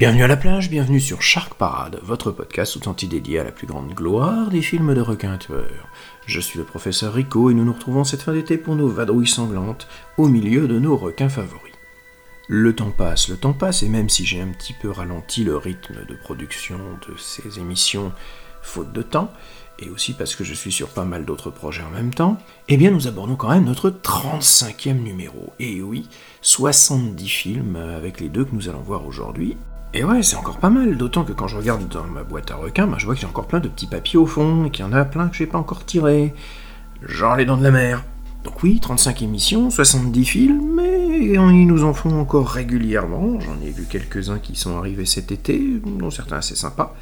Bienvenue à la plage, bienvenue sur Shark Parade, votre podcast tout dédié à la plus grande gloire des films de requins tueurs. Je suis le professeur Rico et nous nous retrouvons cette fin d'été pour nos vadrouilles sanglantes au milieu de nos requins favoris. Le temps passe, le temps passe, et même si j'ai un petit peu ralenti le rythme de production de ces émissions, faute de temps, et aussi parce que je suis sur pas mal d'autres projets en même temps, eh bien nous abordons quand même notre 35e numéro. Et oui, 70 films avec les deux que nous allons voir aujourd'hui. Et ouais, c'est encore pas mal, d'autant que quand je regarde dans ma boîte à requins, bah, je vois qu'il y encore plein de petits papiers au fond, et qu'il y en a plein que j'ai pas encore tirés. Genre les dents de la mer. Donc oui, 35 émissions, 70 films, mais ils nous en font encore régulièrement. J'en ai vu quelques-uns qui sont arrivés cet été, dont certains assez sympas.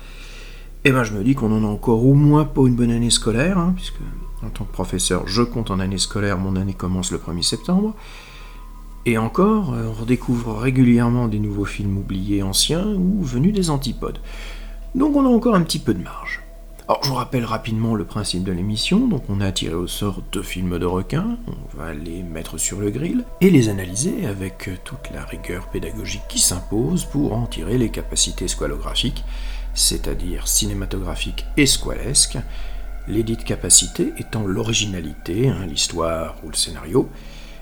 Et ben je me dis qu'on en a encore au moins pour une bonne année scolaire, hein, puisque en tant que professeur, je compte en année scolaire, mon année commence le 1er septembre. Et encore, euh, on redécouvre régulièrement des nouveaux films oubliés anciens ou venus des antipodes. Donc on a encore un petit peu de marge. Alors je vous rappelle rapidement le principe de l'émission, donc on a tiré au sort deux films de requins, on va les mettre sur le grill et les analyser avec toute la rigueur pédagogique qui s'impose pour en tirer les capacités squalographiques, c'est-à-dire cinématographiques et squalesques, les dites capacités étant l'originalité, hein, l'histoire ou le scénario,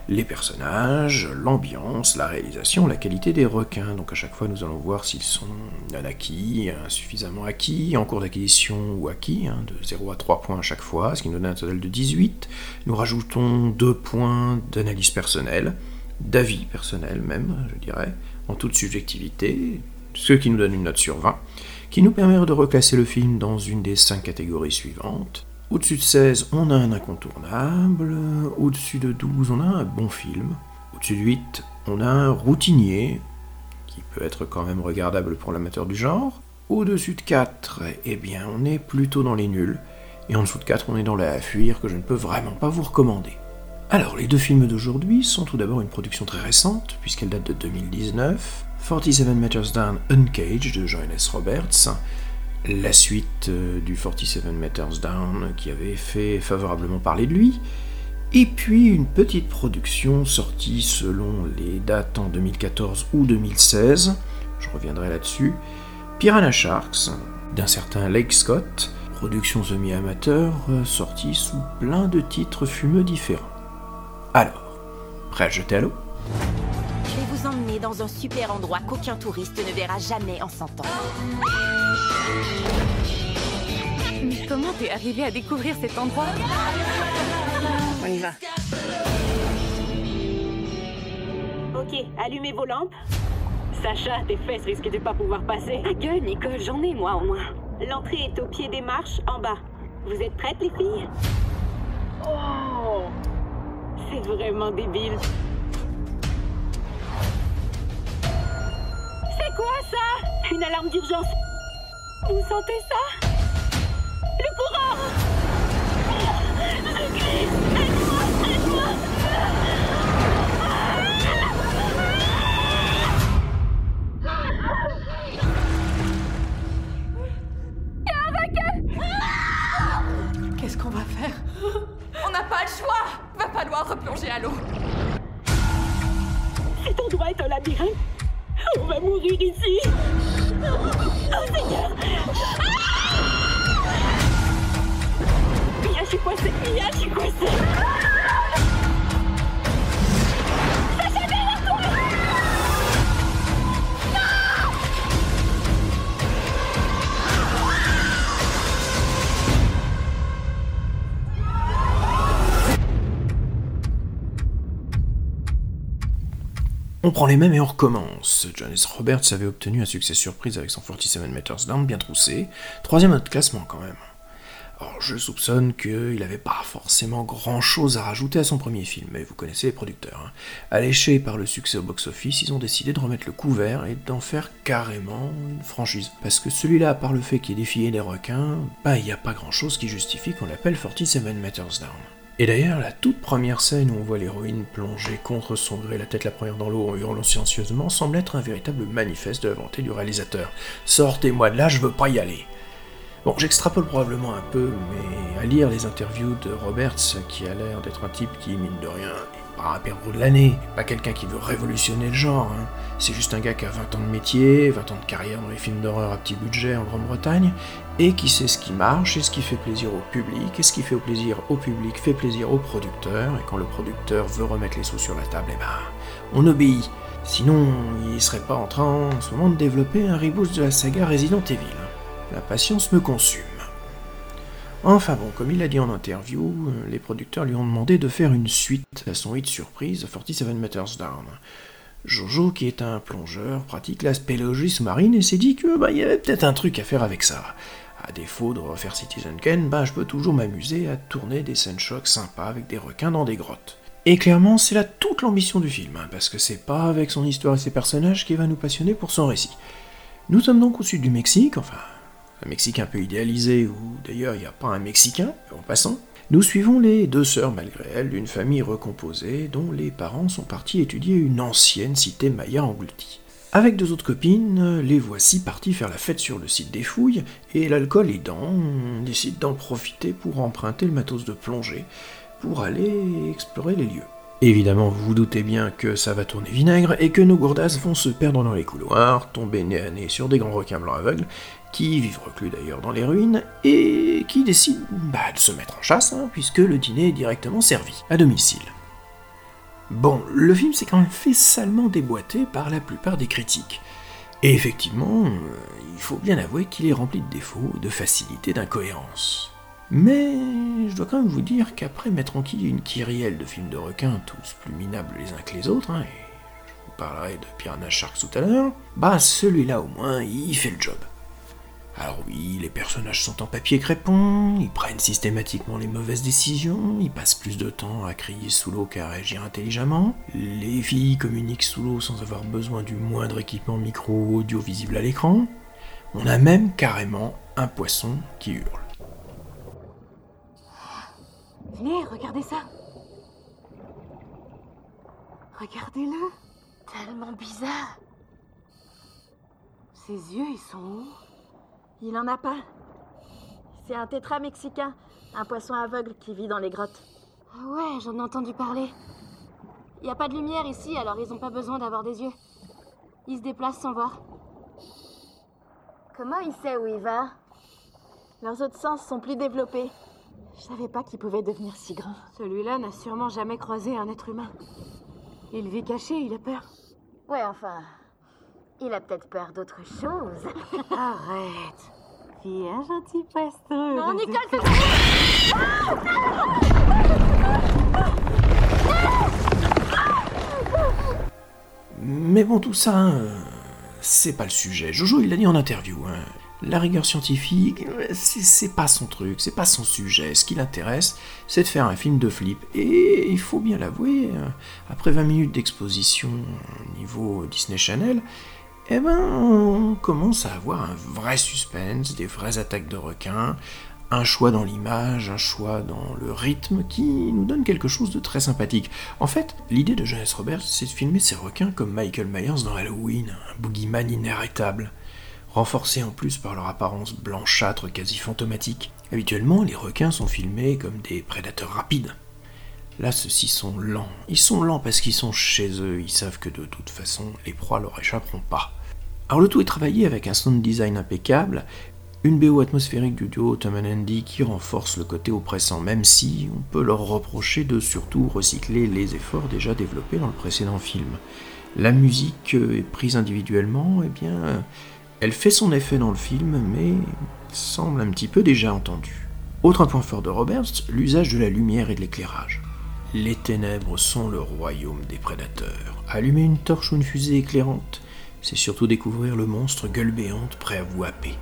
les personnages, l'ambiance, la réalisation, la qualité des requins. Donc à chaque fois, nous allons voir s'ils sont non acquis, insuffisamment acquis, en cours d'acquisition ou acquis, hein, de 0 à 3 points à chaque fois, ce qui nous donne un total de 18. Nous rajoutons 2 points d'analyse personnelle, d'avis personnel même, je dirais, en toute subjectivité, ce qui nous donne une note sur 20, qui nous permet de reclasser le film dans une des 5 catégories suivantes. Au-dessus de 16, on a un incontournable. Au-dessus de 12, on a un bon film. Au-dessus de 8, on a un routinier, qui peut être quand même regardable pour l'amateur du genre. Au-dessus de 4, eh bien, on est plutôt dans les nuls. Et en dessous de 4, on est dans la fuir que je ne peux vraiment pas vous recommander. Alors, les deux films d'aujourd'hui sont tout d'abord une production très récente, puisqu'elle date de 2019. 47 Meters Down Uncaged de Johannes Roberts, la suite euh, du 47 Meters Down qui avait fait favorablement parler de lui, et puis une petite production sortie selon les dates en 2014 ou 2016, je reviendrai là-dessus, Piranha Sharks, d'un certain Lake Scott, production semi-amateur euh, sortie sous plein de titres fumeux différents. Alors, prêt à jeter à l'eau? Je vais vous emmener dans un super endroit qu'aucun touriste ne verra jamais en 100 ans. Mais comment t'es arrivé à découvrir cet endroit On y va. Ok, allumez vos lampes. Sacha, tes fesses risquent de pas pouvoir passer. Ta gueule, Nicole, j'en ai moi au moins. L'entrée est au pied des marches, en bas. Vous êtes prêtes, les filles? Oh C'est vraiment débile. C'est quoi ça? Une alarme d'urgence Vous sentez ça Le courant Je crie Aide-moi Aide-moi Qu'est-ce qu'on va faire On n'a pas le choix Va falloir replonger à l'eau. Cet endroit est un labyrinthe On va mourir ici Oh Seigneur Mia, je On prend les mêmes et on recommence. Johannes Roberts avait obtenu un succès surprise avec son 47 Meters Down bien troussé, troisième à notre classement quand même. Alors je soupçonne qu'il n'avait pas forcément grand chose à rajouter à son premier film, mais vous connaissez les producteurs. Hein. Alléchés par le succès au box-office, ils ont décidé de remettre le couvert et d'en faire carrément une franchise. Parce que celui-là, par le fait qu'il ait défié des requins, bah il n'y a pas grand chose qui justifie qu'on l'appelle 47 Matters Down. Et d'ailleurs, la toute première scène où on voit l'héroïne plonger contre son gré, la tête la première dans l'eau en hurlant silencieusement, semble être un véritable manifeste de la volonté du réalisateur. Sortez-moi de là, je veux pas y aller. Bon, j'extrapole probablement un peu, mais à lire les interviews de Roberts, qui a l'air d'être un type qui, mine de rien, pas un perdreau de l'année, pas quelqu'un qui veut révolutionner le genre, hein. c'est juste un gars qui a 20 ans de métier, 20 ans de carrière dans les films d'horreur à petit budget en Grande-Bretagne, et qui sait ce qui marche et ce qui fait plaisir au public, et ce qui fait plaisir au public fait plaisir au producteur, et quand le producteur veut remettre les sous sur la table, eh ben, on obéit. Sinon, il serait pas en train en ce moment de développer un reboot de la saga Resident Evil. La patience me consume. Enfin bon, comme il l'a dit en interview, les producteurs lui ont demandé de faire une suite à son hit surprise 47 Matters Down. Jojo, qui est un plongeur, pratique la spéléologie sous-marine et s'est dit que bah, y avait peut-être un truc à faire avec ça. À défaut de refaire Citizen Kane, bah, je peux toujours m'amuser à tourner des scènes chocs sympas avec des requins dans des grottes. Et clairement, c'est là toute l'ambition du film, hein, parce que c'est pas avec son histoire et ses personnages qui va nous passionner pour son récit. Nous sommes donc au sud du Mexique, enfin, un Mexique un peu idéalisé, où d'ailleurs il n'y a pas un Mexicain, en passant. Nous suivons les deux sœurs, malgré elles, d'une famille recomposée, dont les parents sont partis étudier une ancienne cité maya engloutie. Avec deux autres copines, les voici partis faire la fête sur le site des fouilles, et l'alcool aidant, on décide d'en profiter pour emprunter le matos de plongée, pour aller explorer les lieux. Évidemment, vous vous doutez bien que ça va tourner vinaigre et que nos gourdasses vont se perdre dans les couloirs, tomber nez à nez sur des grands requins blancs aveugles, qui vivent reclus d'ailleurs dans les ruines, et qui décident bah, de se mettre en chasse, hein, puisque le dîner est directement servi, à domicile. Bon, le film s'est quand même fait salement déboîter par la plupart des critiques. Et effectivement, euh, il faut bien avouer qu'il est rempli de défauts, de facilité, d'incohérence. Mais je dois quand même vous dire qu'après m'être enquillé une kyrielle de films de requins, tous plus minables les uns que les autres, hein, et je vous parlerai de Piranha Sharks tout à l'heure, bah celui-là au moins, il fait le job. Alors oui, les personnages sont en papier crépon, ils prennent systématiquement les mauvaises décisions, ils passent plus de temps à crier sous l'eau qu'à réagir intelligemment, les filles communiquent sous l'eau sans avoir besoin du moindre équipement micro ou audio visible à l'écran, on a même carrément un poisson qui hurle. Venez, regardez ça. Regardez-le. Tellement bizarre. Ses yeux, ils sont où? Il en a pas. C'est un tétra mexicain, un poisson aveugle qui vit dans les grottes. Ah ouais, j'en ai entendu parler. Il y a pas de lumière ici, alors ils ont pas besoin d'avoir des yeux. Ils se déplacent sans voir. Comment il sait où il va? Leurs autres sens sont plus développés. Je savais pas qu'il pouvait devenir si grand. Celui-là n'a sûrement jamais croisé un être humain. Il vit caché, il a peur. Ouais, enfin. Il a peut-être peur d'autre chose. Arrête. Viens, gentil poisson. Non, Nicole, c'est Mais bon, tout ça, hein, c'est pas le sujet. Jojo, il l'a dit en interview. hein. La rigueur scientifique, c'est c'est pas son truc, c'est pas son sujet. Ce qui l'intéresse, c'est de faire un film de flip. Et il faut bien l'avouer, après 20 minutes d'exposition au niveau Disney Channel, eh ben, on commence à avoir un vrai suspense, des vraies attaques de requins, un choix dans l'image, un choix dans le rythme qui nous donne quelque chose de très sympathique. En fait, l'idée de Johannes Roberts, c'est de filmer ces requins comme Michael Myers dans Halloween, un boogeyman inarrêtable, renforcé en plus par leur apparence blanchâtre quasi fantomatique. Habituellement, les requins sont filmés comme des prédateurs rapides. Là, ceux-ci sont lents. Ils sont lents parce qu'ils sont chez eux, ils savent que de toute façon, les proies leur échapperont pas. Alors le tout est travaillé avec un sound design impeccable, une BO atmosphérique du duo Tom and Andy qui renforce le côté oppressant, même si on peut leur reprocher de surtout recycler les efforts déjà développés dans le précédent film. La musique euh, est prise individuellement, eh bien, euh, elle fait son effet dans le film, mais semble un petit peu déjà entendue. Autre point fort de Roberts, l'usage de la lumière et de l'éclairage. Les ténèbres sont le royaume des prédateurs. Allumer une torche ou une fusée éclairante, c'est surtout découvrir le monstre gueule béante prêt à vous happer.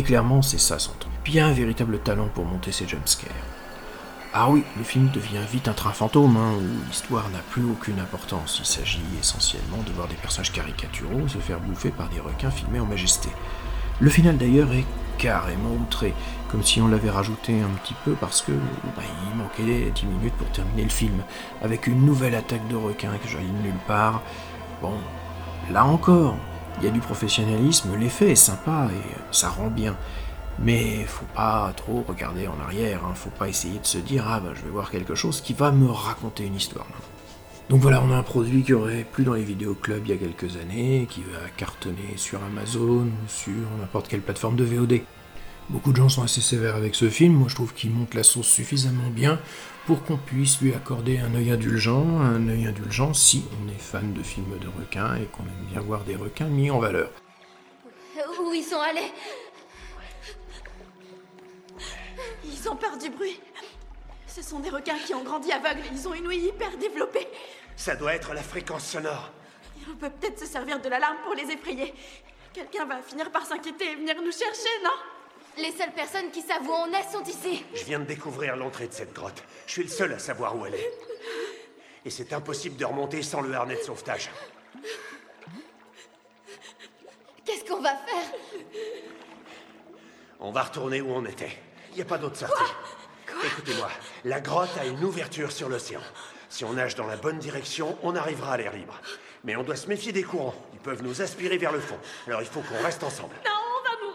Et clairement, c'est ça son truc. Un véritable talent pour monter ses jumpscares. Ah oui, le film devient vite un train fantôme, hein, où l'histoire n'a plus aucune importance. Il s'agit essentiellement de voir des personnages caricaturaux se faire bouffer par des requins filmés en majesté. Le final d'ailleurs est carrément outré, comme si on l'avait rajouté un petit peu parce que bah, il manquait 10 minutes pour terminer le film, avec une nouvelle attaque de requins que j'allais nulle part. Bon, là encore, il y a du professionnalisme, l'effet est sympa et ça rend bien. Mais faut pas trop regarder en arrière, hein. faut pas essayer de se dire ah bah je vais voir quelque chose qui va me raconter une histoire. Donc voilà, on a un produit qui aurait plus dans les vidéoclubs il y a quelques années, qui va cartonner sur Amazon ou sur n'importe quelle plateforme de VOD. Beaucoup de gens sont assez sévères avec ce film, moi je trouve qu'il monte la sauce suffisamment bien pour qu'on puisse lui accorder un œil indulgent, un œil indulgent si on est fan de films de requins et qu'on aime bien voir des requins mis en valeur. Où ils sont allés? Ils ont peur du bruit. Ce sont des requins qui ont grandi aveugles. Ils ont une ouïe hyper développée. Ça doit être la fréquence sonore. On peut peut-être se servir de l'alarme pour les effrayer. Quelqu'un va finir par s'inquiéter et venir nous chercher, non? Les seules personnes qui savent où on est sont ici. Je viens de découvrir l'entrée de cette grotte. Je suis le seul à savoir où elle est. Et c'est impossible de remonter sans le harnais de sauvetage. Qu'est-ce qu'on va faire? On va retourner où on était. Il n'y a pas d'autre sortie. Écoutez-moi, la grotte a une ouverture sur l'océan. Si on nage dans la bonne direction, on arrivera à l'air libre. Mais on doit se méfier des courants. Ils peuvent nous aspirer vers le fond. Alors il faut qu'on reste ensemble. Non,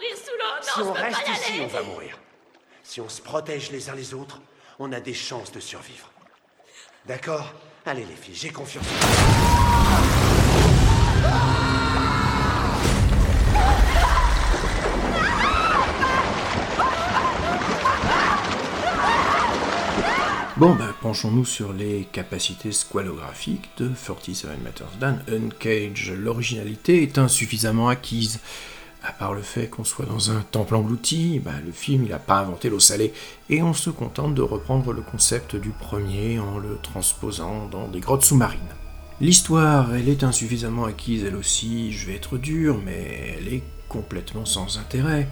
mourir sous l'eau. Non, Si on reste ici, on va mourir. Si on se protège les uns les autres, on a des chances de survivre. D'accord? Allez les filles, j'ai confiance. en vous. Bon, ben, penchons-nous sur les capacités squalographiques de 47 Matters Dan Uncage. L'originalité est insuffisamment acquise. À part le fait qu'on soit dans un temple englouti, ben, le film il n'a pas inventé l'eau salée, et on se contente de reprendre le concept du premier en le transposant dans des grottes sous-marines. L'histoire, elle est insuffisamment acquise elle aussi, je vais être dur, mais elle est complètement sans intérêt.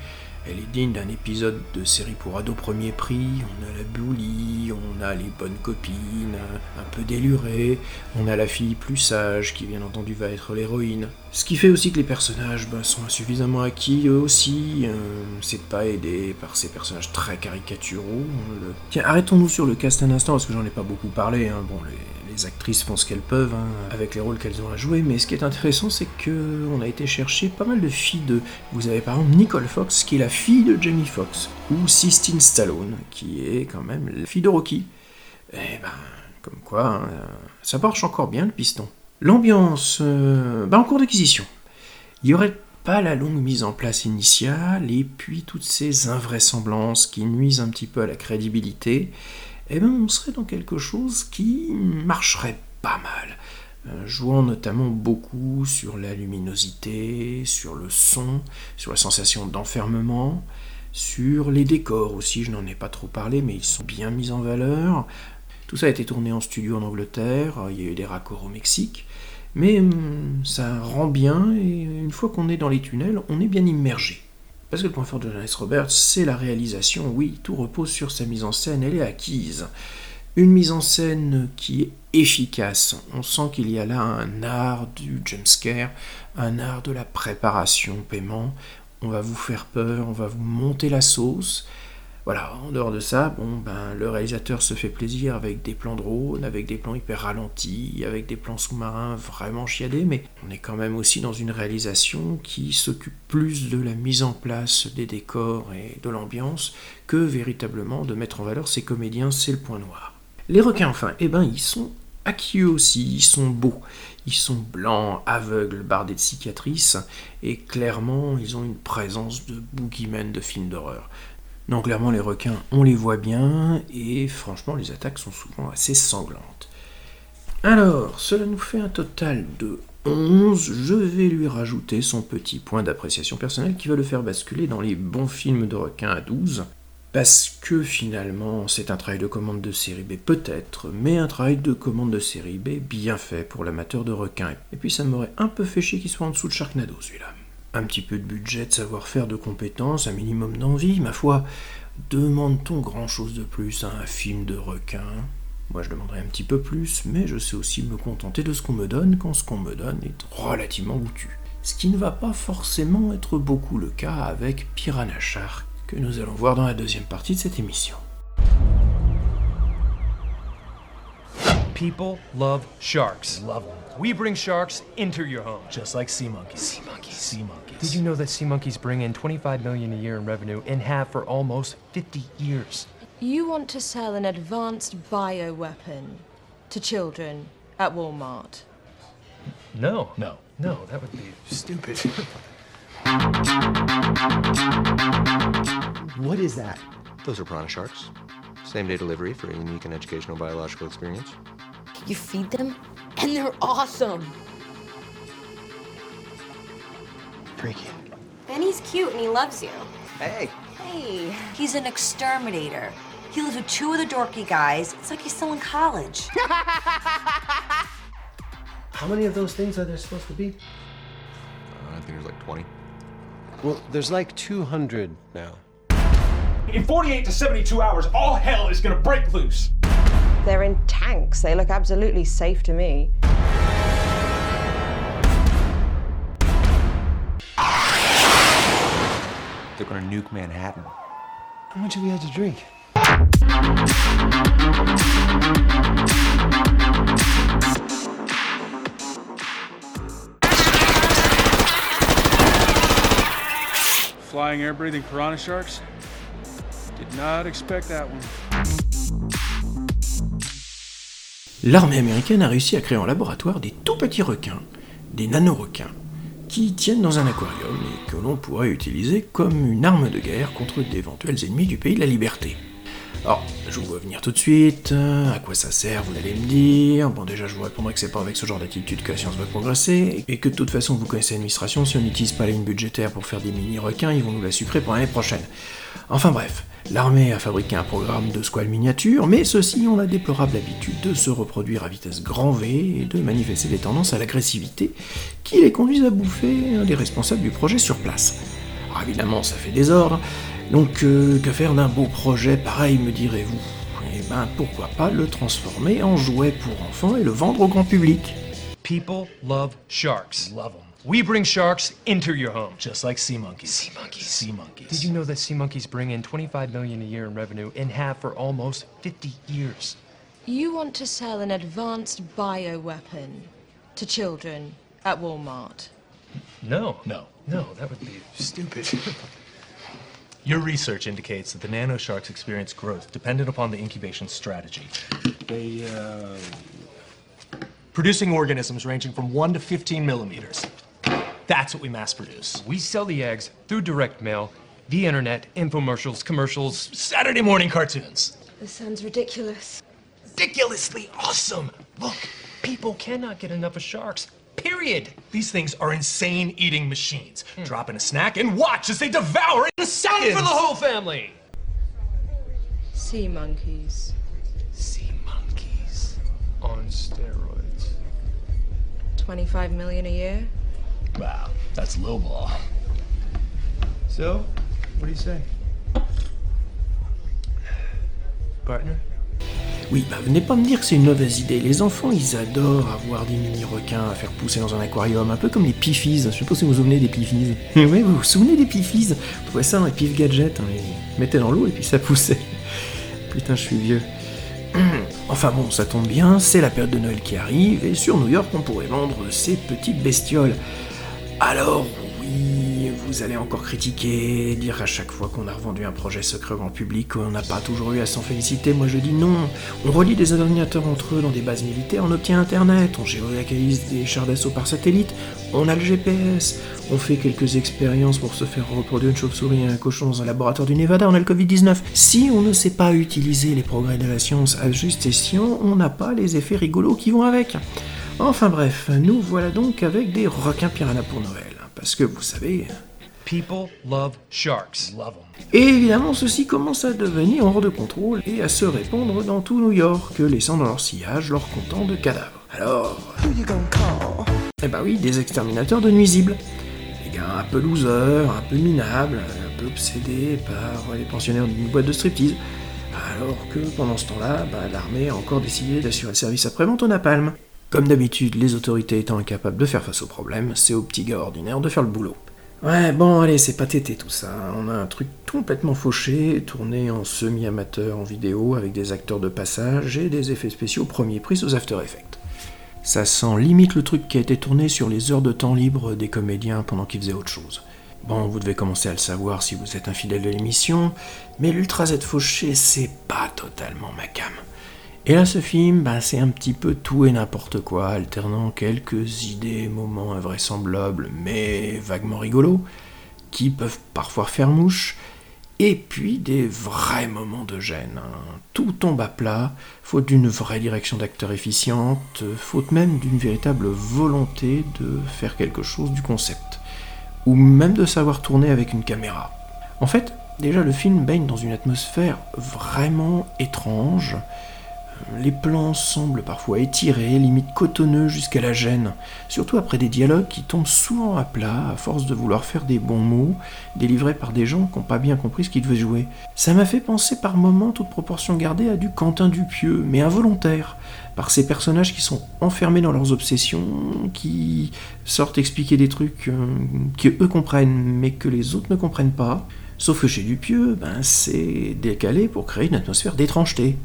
Elle est digne d'un épisode de série pour ados premier prix. On a la bully, on a les bonnes copines, un peu délurées, on a la fille plus sage qui bien entendu va être l'héroïne. Ce qui fait aussi que les personnages bah, sont insuffisamment acquis eux aussi. euh, C'est pas aidé par ces personnages très caricaturaux. Tiens, arrêtons-nous sur le cast un instant parce que j'en ai pas beaucoup parlé. hein. Bon, les actrices font ce qu'elles peuvent hein, avec les rôles qu'elles ont à jouer, mais ce qui est intéressant, c'est que on a été chercher pas mal de filles de. Vous avez par exemple Nicole Fox, qui est la fille de Jamie Foxx, ou Sistine Stallone, qui est quand même la fille de Rocky. Eh ben, comme quoi, hein, ça marche encore bien le piston. L'ambiance, euh, ben, en cours d'acquisition. Il y aurait pas la longue mise en place initiale, et puis toutes ces invraisemblances qui nuisent un petit peu à la crédibilité, eh ben on serait dans quelque chose qui marcherait pas mal, euh, jouant notamment beaucoup sur la luminosité, sur le son, sur la sensation d'enfermement, sur les décors aussi, je n'en ai pas trop parlé, mais ils sont bien mis en valeur. Tout ça a été tourné en studio en Angleterre, il y a eu des raccords au Mexique, mais hum, ça rend bien, et une fois qu'on est dans les tunnels, on est bien immergé. Parce que le point fort de Janice Roberts, c'est la réalisation. Oui, tout repose sur sa mise en scène, elle est acquise. Une mise en scène qui est efficace. On sent qu'il y a là un art du jumpscare, un art de la préparation paiement. On va vous faire peur, on va vous monter la sauce. Voilà, en dehors de ça, bon, ben, le réalisateur se fait plaisir avec des plans drone, avec des plans hyper ralentis, avec des plans sous-marins vraiment chiadés, mais on est quand même aussi dans une réalisation qui s'occupe plus de la mise en place des décors et de l'ambiance que véritablement de mettre en valeur ces comédiens, c'est le point noir. Les requins, enfin, eh ben, ils sont acquis aussi, ils sont beaux. Ils sont blancs, aveugles, bardés de cicatrices, et clairement, ils ont une présence de boogeyman de films d'horreur. Non, clairement, les requins, on les voit bien, et franchement, les attaques sont souvent assez sanglantes. Alors, cela nous fait un total de 11. Je vais lui rajouter son petit point d'appréciation personnelle qui va le faire basculer dans les bons films de requins à 12. Parce que finalement, c'est un travail de commande de série B peut-être, mais un travail de commande de série B bien fait pour l'amateur de requins. Et puis ça m'aurait un peu fait chier qu'il soit en dessous de Sharknado celui-là. Un petit peu de budget, de savoir-faire, de compétences, un minimum d'envie, ma foi. Demande-t-on grand-chose de plus à un film de requin? Moi je demanderais un petit peu plus, mais je sais aussi me contenter de ce qu'on me donne quand ce qu'on me donne est relativement goûtu. Ce qui ne va pas forcément être beaucoup le cas avec Piranha Shark, que nous allons voir dans la deuxième partie de cette émission. People love sharks. Love them. We bring sharks into your home. Just like sea monkeys. Sea monkeys. Sea monkeys. Did you know that sea monkeys bring in 25 million a year in revenue and have for almost 50 years? You want to sell an advanced bioweapon to children at Walmart? No. No. No, that would be stupid. what is that? Those are piranha sharks. Same day delivery for a unique and educational biological experience. You feed them, and they're awesome. Freaky. Benny's cute and he loves you. Hey. Hey, he's an exterminator. He lives with two of the dorky guys. It's like he's still in college. How many of those things are there supposed to be? Uh, I think there's like 20. Well, there's like 200 now. In 48 to 72 hours, all hell is gonna break loose. They're in tanks. They look absolutely safe to me. They're gonna nuke Manhattan. How much have you had to drink? Flying air breathing piranha sharks? Did not expect that one. L'armée américaine a réussi à créer en laboratoire des tout petits requins, des nanoroquins, qui tiennent dans un aquarium et que l'on pourrait utiliser comme une arme de guerre contre d'éventuels ennemis du pays de la liberté. Alors, je vous vois venir tout de suite, à quoi ça sert, vous allez me dire. Bon, déjà, je vous répondrai que c'est pas avec ce genre d'attitude que la science va progresser, et que de toute façon, vous connaissez l'administration, si on n'utilise pas la ligne budgétaire pour faire des mini-requins, ils vont nous la sucrer pour l'année prochaine. Enfin bref, l'armée a fabriqué un programme de squales miniatures, mais ceux-ci ont la déplorable habitude de se reproduire à vitesse grand V et de manifester des tendances à l'agressivité qui les conduisent à bouffer un des responsables du projet sur place. Alors évidemment, ça fait désordre, donc euh, que faire d'un beau projet pareil, me direz-vous? Eh ben pourquoi pas le transformer en jouet pour enfants et le vendre au grand public? People love sharks. Love them. We bring sharks into your home. Just like sea monkeys. Sea monkeys. Sea monkeys. Did you know that sea monkeys bring in 25 million a year in revenue and have for almost 50 years? You want to sell an advanced bioweapon to children at Walmart? No. No. No, that would be stupid. Your research indicates that the nano sharks experience growth dependent upon the incubation strategy. They, uh, producing organisms ranging from 1 to 15 millimeters. That's what we mass produce. We sell the eggs through direct mail, the internet, infomercials, commercials, Saturday morning cartoons. This sounds ridiculous. Ridiculously awesome! Look, people cannot get enough of sharks. Period. These things are insane eating machines. Hmm. Drop in a snack and watch as they devour it in seconds. Fun for the whole family. Sea monkeys. Sea monkeys on steroids. 25 million a year? Wow, that's lowball. So, what do you say? Partner? Oui, bah venez pas me dire que c'est une mauvaise idée. Les enfants, ils adorent avoir des mini-requins à faire pousser dans un aquarium, un peu comme les pifis. Je sais pas si vous vous souvenez des pifis. oui, vous vous souvenez des pifis? Vous trouvez ça dans les pif gadgets, hein, ils mettaient dans l'eau et puis ça poussait. Putain, je suis vieux. Enfin bon, ça tombe bien, c'est la période de Noël qui arrive, et sur New York, on pourrait vendre ces petites bestioles. Alors, oui, vous allez encore critiquer, dire à chaque fois qu'on a revendu un projet secret grand public qu'on n'a pas toujours eu à s'en féliciter. Moi je dis non. On relie des ordinateurs entre eux dans des bases militaires, on obtient Internet, on géolocalise des chars d'assaut par satellite, on a le GPS, on fait quelques expériences pour se faire reproduire une chauve-souris et un cochon dans un laboratoire du Nevada, on a le Covid-19. Si on ne sait pas utiliser les progrès de la science à juste escient, on n'a pas les effets rigolos qui vont avec. Enfin bref, nous voilà donc avec des requins piranha pour Noël. Parce que vous savez. People love sharks. Love them. Et évidemment, ceci commence à devenir hors de contrôle et à se répandre dans tout New York, laissant dans leur sillage leur comptant de cadavres. Alors. Eh bah oui, des exterminateurs de nuisibles. gars un peu loser, un peu minable, un peu obsédé par les pensionnaires d'une boîte de striptease. Alors que pendant ce temps-là, bah, l'armée a encore décidé d'assurer le service après-vente au napalm. Comme d'habitude, les autorités étant incapables de faire face au problème, c'est au petit gars ordinaire de faire le boulot. Ouais, bon, allez, c'est pas tété tout ça. On a un truc complètement fauché, tourné en semi-amateur en vidéo avec des acteurs de passage et des effets spéciaux premier prix aux After Effects. Ça sent limite le truc qui a été tourné sur les heures de temps libre des comédiens pendant qu'ils faisaient autre chose. Bon, vous devez commencer à le savoir si vous êtes un fidèle de l'émission, mais l'Ultra Z fauché, c'est pas totalement ma cam. Et là, ce film, bah, c'est un petit peu tout et n'importe quoi, alternant quelques idées, moments invraisemblables, mais vaguement rigolos, qui peuvent parfois faire mouche, et puis des vrais moments de gêne. hein. Tout tombe à plat, faute d'une vraie direction d'acteur efficiente, faute même d'une véritable volonté de faire quelque chose du concept, ou même de savoir tourner avec une caméra. En fait, déjà le film baigne dans une atmosphère vraiment étrange, les plans semblent parfois étirés, limite cotonneux jusqu'à la gêne, surtout après des dialogues qui tombent souvent à plat à force de vouloir faire des bons mots, délivrés par des gens qui n'ont pas bien compris ce qu'ils devaient jouer. Ça m'a fait penser par moments, toute proportion gardée, à du Quentin Dupieux, mais involontaire, par ces personnages qui sont enfermés dans leurs obsessions, qui sortent expliquer des trucs euh, que eux comprennent, mais que les autres ne comprennent pas. Sauf que chez Dupieux, ben, c'est décalé pour créer une atmosphère d'étrangeté.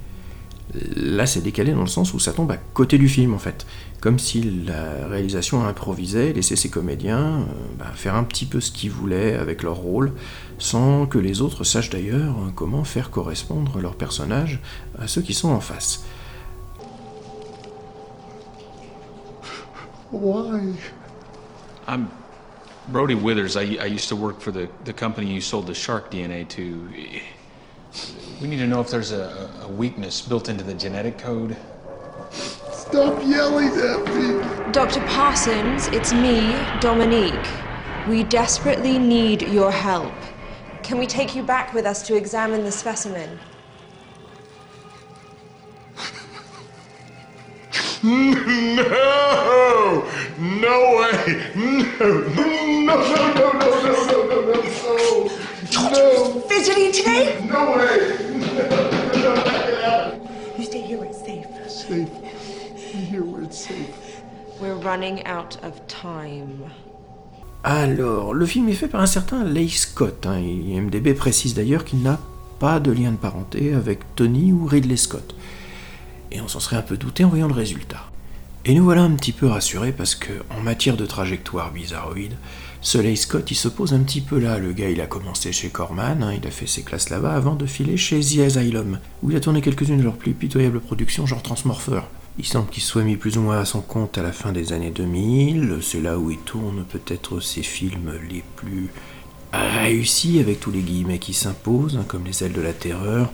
Là, c'est décalé dans le sens où ça tombe à côté du film, en fait. Comme si la réalisation improvisait, laissait ses comédiens euh, bah, faire un petit peu ce qu'ils voulaient avec leur rôle, sans que les autres sachent d'ailleurs euh, comment faire correspondre leurs personnages à ceux qui sont en face. Why? I'm Brody Withers. I, I used to work for the, the company you sold the shark DNA to. We need to know if there's a, a weakness built into the genetic code. Stop yelling at me! Dr. Parsons, it's me, Dominique. We desperately need your help. Can we take you back with us to examine the specimen? no! No way! No! No, no, no, no, no! No! Fidgeting today? No way! You stay here where it's safe. Safe. Here where it's safe. We're running out of time. Alors, le film est fait par un certain Leigh Scott. Hein, et IMDB précise d'ailleurs qu'il n'a pas de lien de parenté avec Tony ou Ridley Scott. Et on s'en serait un peu douté en voyant le résultat. Et nous voilà un petit peu rassurés parce que, en matière de trajectoire bizarroïde, Leigh Scott il se pose un petit peu là. Le gars il a commencé chez Corman, hein, il a fait ses classes là-bas avant de filer chez The Asylum, où il a tourné quelques-unes de leurs plus pitoyables productions, genre Transmorpher. Il semble qu'il soit mis plus ou moins à son compte à la fin des années 2000, c'est là où il tourne peut-être ses films les plus réussis, avec tous les guillemets qui s'imposent, hein, comme Les ailes de la terreur,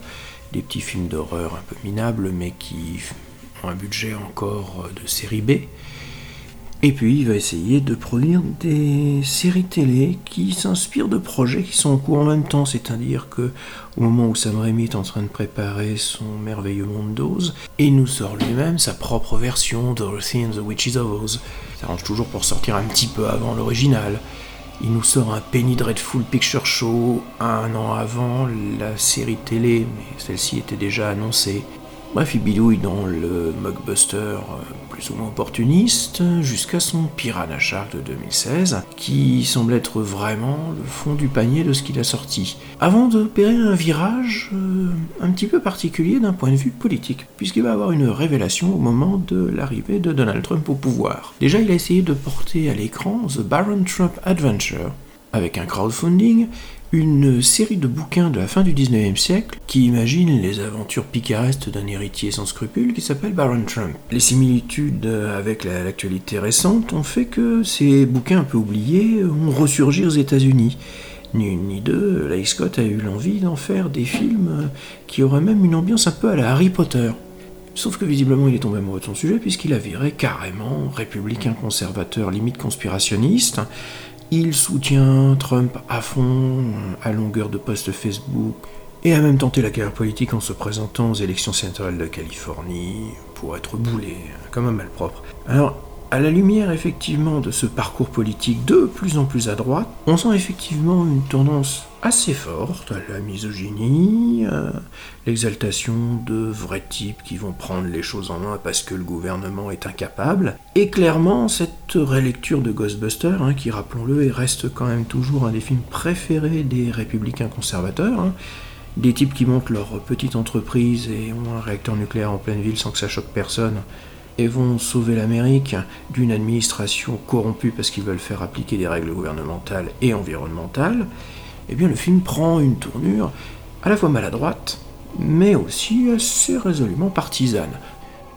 des petits films d'horreur un peu minables, mais qui ont un budget encore de série B. Et puis il va essayer de produire des séries télé qui s'inspirent de projets qui sont en cours en même temps, c'est-à-dire que au moment où Sam Raimi est en train de préparer son merveilleux monde d'Oz, il nous sort lui-même sa propre version Dorothy and the Witches of Oz. Ça arrange toujours pour sortir un petit peu avant l'original. Il nous sort un Penny Dreadful Picture Show un an avant la série télé, mais celle-ci était déjà annoncée. Bref, il bidouille dans le mockbuster euh, plus ou moins opportuniste jusqu'à son Piranha Shark de 2016, qui semble être vraiment le fond du panier de ce qu'il a sorti. Avant d'opérer un virage euh, un petit peu particulier d'un point de vue politique, puisqu'il va avoir une révélation au moment de l'arrivée de Donald Trump au pouvoir. Déjà, il a essayé de porter à l'écran The Baron Trump Adventure, avec un crowdfunding, une série de bouquins de la fin du 19e siècle qui imaginent les aventures picaresques d'un héritier sans scrupules qui s'appelle Baron Trump. Les similitudes avec la- l'actualité récente ont fait que ces bouquins un peu oubliés ont ressurgi aux États-Unis. Ni une ni deux, Leigh Scott a eu l'envie d'en faire des films qui auraient même une ambiance un peu à la Harry Potter. Sauf que visiblement il est tombé amoureux de son sujet puisqu'il a viré carrément républicain conservateur limite conspirationniste. Il soutient Trump à fond, à longueur de posts Facebook, et a même tenté la carrière politique en se présentant aux élections sénatoriales de Californie pour être boulé, comme un malpropre. À la lumière effectivement de ce parcours politique de plus en plus à droite, on sent effectivement une tendance assez forte à la misogynie, l'exaltation de vrais types qui vont prendre les choses en main parce que le gouvernement est incapable, et clairement cette rélecture de Ghostbusters, hein, qui rappelons-le reste quand même toujours un des films préférés des républicains conservateurs, hein, des types qui montent leur petite entreprise et ont un réacteur nucléaire en pleine ville sans que ça choque personne, et vont sauver l'Amérique d'une administration corrompue parce qu'ils veulent faire appliquer des règles gouvernementales et environnementales, eh bien le film prend une tournure à la fois maladroite, mais aussi assez résolument partisane.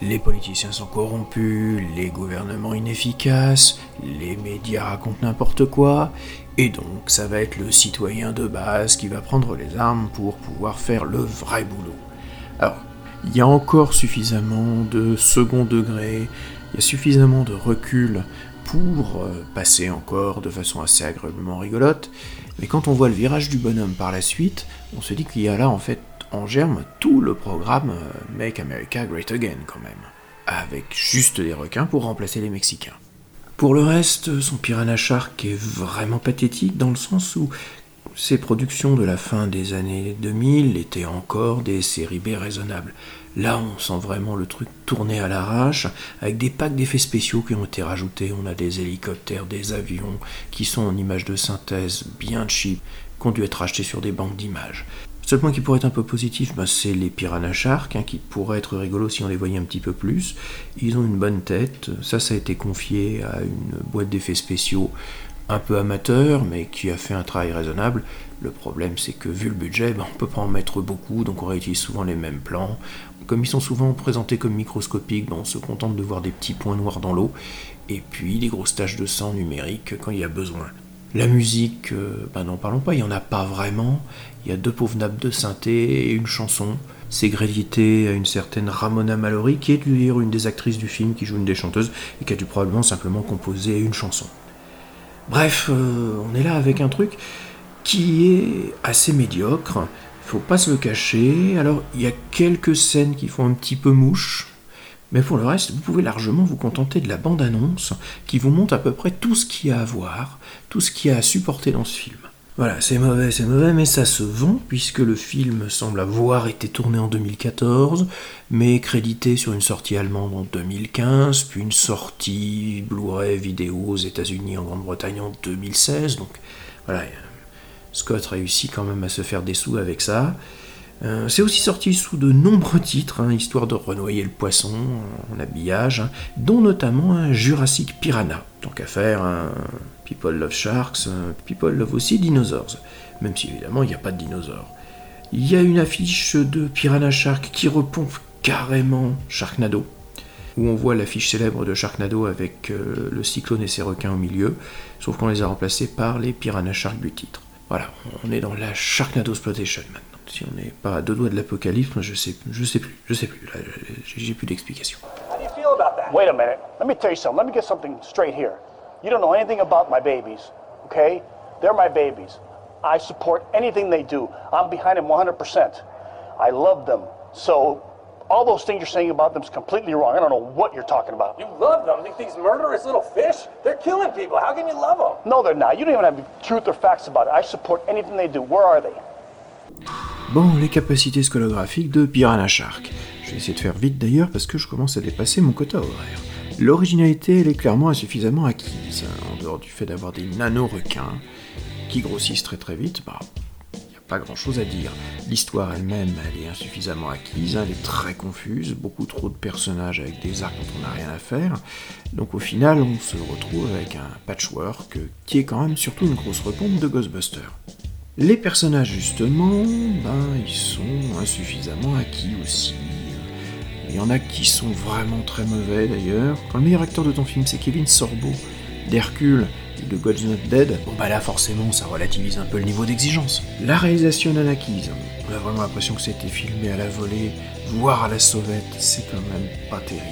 Les politiciens sont corrompus, les gouvernements inefficaces, les médias racontent n'importe quoi, et donc ça va être le citoyen de base qui va prendre les armes pour pouvoir faire le vrai boulot. Alors, il y a encore suffisamment de second degré, il y a suffisamment de recul pour euh, passer encore de façon assez agréablement rigolote, mais quand on voit le virage du bonhomme par la suite, on se dit qu'il y a là en fait en germe tout le programme euh, Make America Great Again quand même, avec juste des requins pour remplacer les Mexicains. Pour le reste, son Piranha Shark est vraiment pathétique dans le sens où ses productions de la fin des années 2000 étaient encore des séries B raisonnables. Là, on sent vraiment le truc tourner à l'arrache, avec des packs d'effets spéciaux qui ont été rajoutés. On a des hélicoptères, des avions, qui sont en images de synthèse bien cheap, qui ont dû être achetés sur des banques d'images. Seul point qui pourrait être un peu positif, bah, c'est les Piranha Shark, hein, qui pourraient être rigolos si on les voyait un petit peu plus. Ils ont une bonne tête, ça, ça a été confié à une boîte d'effets spéciaux un peu amateur, mais qui a fait un travail raisonnable. Le problème, c'est que vu le budget, ben, on ne peut pas en mettre beaucoup, donc on réutilise souvent les mêmes plans. Comme ils sont souvent présentés comme microscopiques, ben, on se contente de voir des petits points noirs dans l'eau, et puis des grosses taches de sang numériques quand il y a besoin. La musique, euh, ben n'en parlons pas, il n'y en a pas vraiment. Il y a deux pauvres nappes de synthé et une chanson. C'est crédité à une certaine Ramona Mallory, qui est d'ailleurs une des actrices du film qui joue une des chanteuses, et qui a dû probablement simplement composer une chanson. Bref, euh, on est là avec un truc qui est assez médiocre, il faut pas se le cacher. Alors, il y a quelques scènes qui font un petit peu mouche, mais pour le reste, vous pouvez largement vous contenter de la bande-annonce qui vous montre à peu près tout ce qu'il y a à voir, tout ce qu'il y a à supporter dans ce film. Voilà, c'est mauvais, c'est mauvais, mais ça se vend puisque le film semble avoir été tourné en 2014, mais crédité sur une sortie allemande en 2015, puis une sortie Blu-ray vidéo aux États-Unis en Grande-Bretagne en 2016. Donc voilà, Scott réussit quand même à se faire des sous avec ça. Euh, c'est aussi sorti sous de nombreux titres, hein, histoire de renoyer le poisson en habillage, hein, dont notamment un Jurassic Piranha. Tant qu'à faire, un People Love Sharks, People Love aussi Dinosaurs, même si évidemment il n'y a pas de dinosaures. Il y a une affiche de Piranha Shark qui repompe carrément Sharknado, où on voit l'affiche célèbre de Sharknado avec euh, le cyclone et ses requins au milieu, sauf qu'on les a remplacés par les Piranha Shark du titre. Voilà, on est dans la Sharknado Exploitation maintenant. Si on n'est pas à deux doigts de l'apocalypse, je sais, je sais plus, je sais plus, j'ai plus d'explication. Wait a minute. Let me tell you something. Let me get something straight here. You don't know anything about my babies, okay? They're my babies. I support anything they do. I'm behind them 100%. I love them. So all those things you're saying about them is completely wrong. I don't know what you're talking about. You love them. These murderous little fish? They're killing people. How can you love them? No, they're not. You don't even have the truth or facts about it. I support anything they do. Where are they? Bon, les capacités scolographiques de Piranha Shark. Je vais essayer de faire vite d'ailleurs parce que je commence à dépasser mon quota horaire. L'originalité, elle est clairement insuffisamment acquise. En dehors du fait d'avoir des nano-requins qui grossissent très très vite, bah, il n'y a pas grand chose à dire. L'histoire elle-même, elle est insuffisamment acquise, elle est très confuse, beaucoup trop de personnages avec des arcs dont on n'a rien à faire. Donc au final, on se retrouve avec un patchwork qui est quand même surtout une grosse repompe de Ghostbusters. Les personnages, justement, ben, ils sont insuffisamment acquis aussi. Il y en a qui sont vraiment très mauvais d'ailleurs. Quand le meilleur acteur de ton film c'est Kevin Sorbo, d'Hercule ou de God's Not Dead, bon bah là forcément ça relativise un peu le niveau d'exigence. La réalisation non acquise, on a vraiment l'impression que c'était filmé à la volée, voire à la sauvette, c'est quand même pas terrible.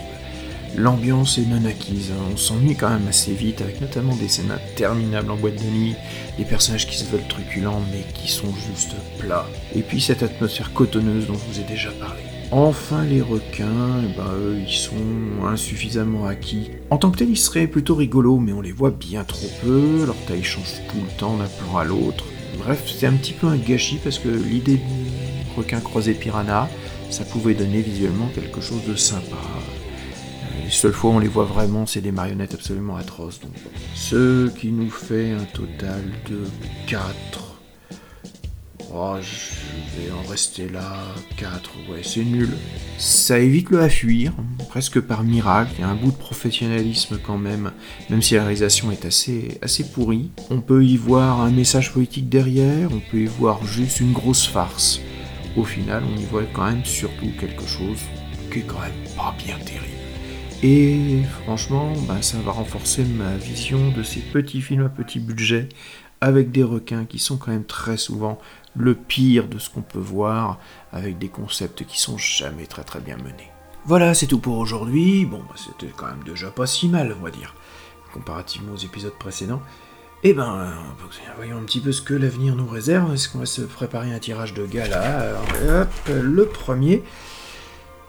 L'ambiance est non acquise, hein. on s'ennuie quand même assez vite, avec notamment des scènes interminables en boîte de nuit, des personnages qui se veulent truculents mais qui sont juste plats, et puis cette atmosphère cotonneuse dont je vous ai déjà parlé. Enfin, les requins, eh ben, eux, ils sont insuffisamment acquis. En tant que tel, ils seraient plutôt rigolos, mais on les voit bien trop peu, leur taille change tout le temps d'un plan à l'autre. Bref, c'est un petit peu un gâchis parce que l'idée requin croisé piranha, ça pouvait donner visuellement quelque chose de sympa. Les seules fois où on les voit vraiment, c'est des marionnettes absolument atroces. Ce qui nous fait un total de 4. Oh, je vais en rester là. 4, ouais, c'est nul. Ça évite le à fuir, presque par miracle. Il y a un bout de professionnalisme quand même, même si la réalisation est assez, assez pourrie. On peut y voir un message politique derrière, on peut y voir juste une grosse farce. Au final, on y voit quand même surtout quelque chose qui est quand même pas bien terrible. Et franchement, ben, ça va renforcer ma vision de ces petits films à petit budget avec des requins qui sont quand même très souvent le pire de ce qu'on peut voir avec des concepts qui sont jamais très très bien menés. Voilà, c'est tout pour aujourd'hui. Bon, bah, c'était quand même déjà pas si mal, on va dire, comparativement aux épisodes précédents. Et ben, voyons un petit peu ce que l'avenir nous réserve. Est-ce qu'on va se préparer un tirage de gala? Hop, le premier,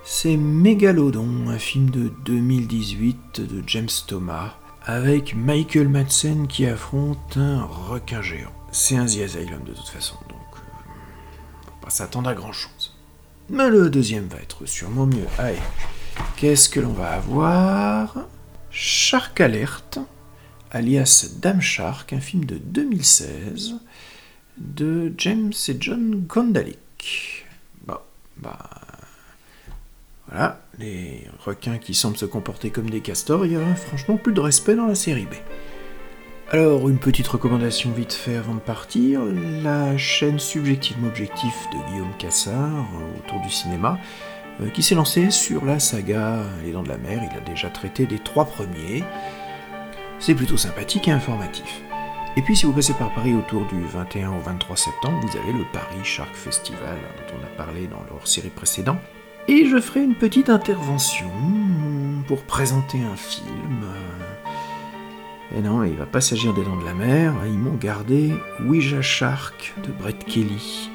c'est Mégalodon, un film de 2018 de James Thomas, avec Michael Madsen qui affronte un requin géant. C'est un The Asylum de toute façon, s'attendre à grand chose. Mais le deuxième va être sûrement mieux. Allez, qu'est-ce que l'on va avoir? Shark Alert, alias Dame Shark, un film de 2016 de James et John Gondalik. Bon, bah voilà, les requins qui semblent se comporter comme des castors, il y a franchement plus de respect dans la série B. Alors, une petite recommandation vite fait avant de partir, la chaîne Subjectivement Objectif de Guillaume Cassard, euh, autour du cinéma, euh, qui s'est lancée sur la saga Les Dents de la Mer, il a déjà traité des trois premiers. C'est plutôt sympathique et informatif. Et puis si vous passez par Paris autour du 21 au 23 septembre, vous avez le Paris Shark Festival dont on a parlé dans leur série précédente. Et je ferai une petite intervention pour présenter un film. Et non, il va pas s'agir des Dents de la Mer, ils m'ont gardé Ouija Shark de Brett Kelly,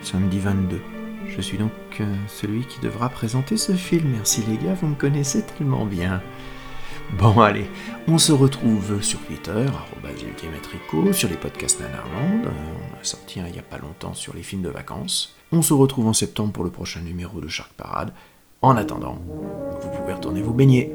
samedi 22. Je suis donc euh, celui qui devra présenter ce film. Merci les gars, vous me connaissez tellement bien. Bon allez, on se retrouve sur Twitter, Ultimatrico, sur les podcasts Nanarland, on a sorti un il n'y a pas longtemps sur les films de vacances. On se retrouve en septembre pour le prochain numéro de Shark Parade. En attendant, vous pouvez retourner vous baigner.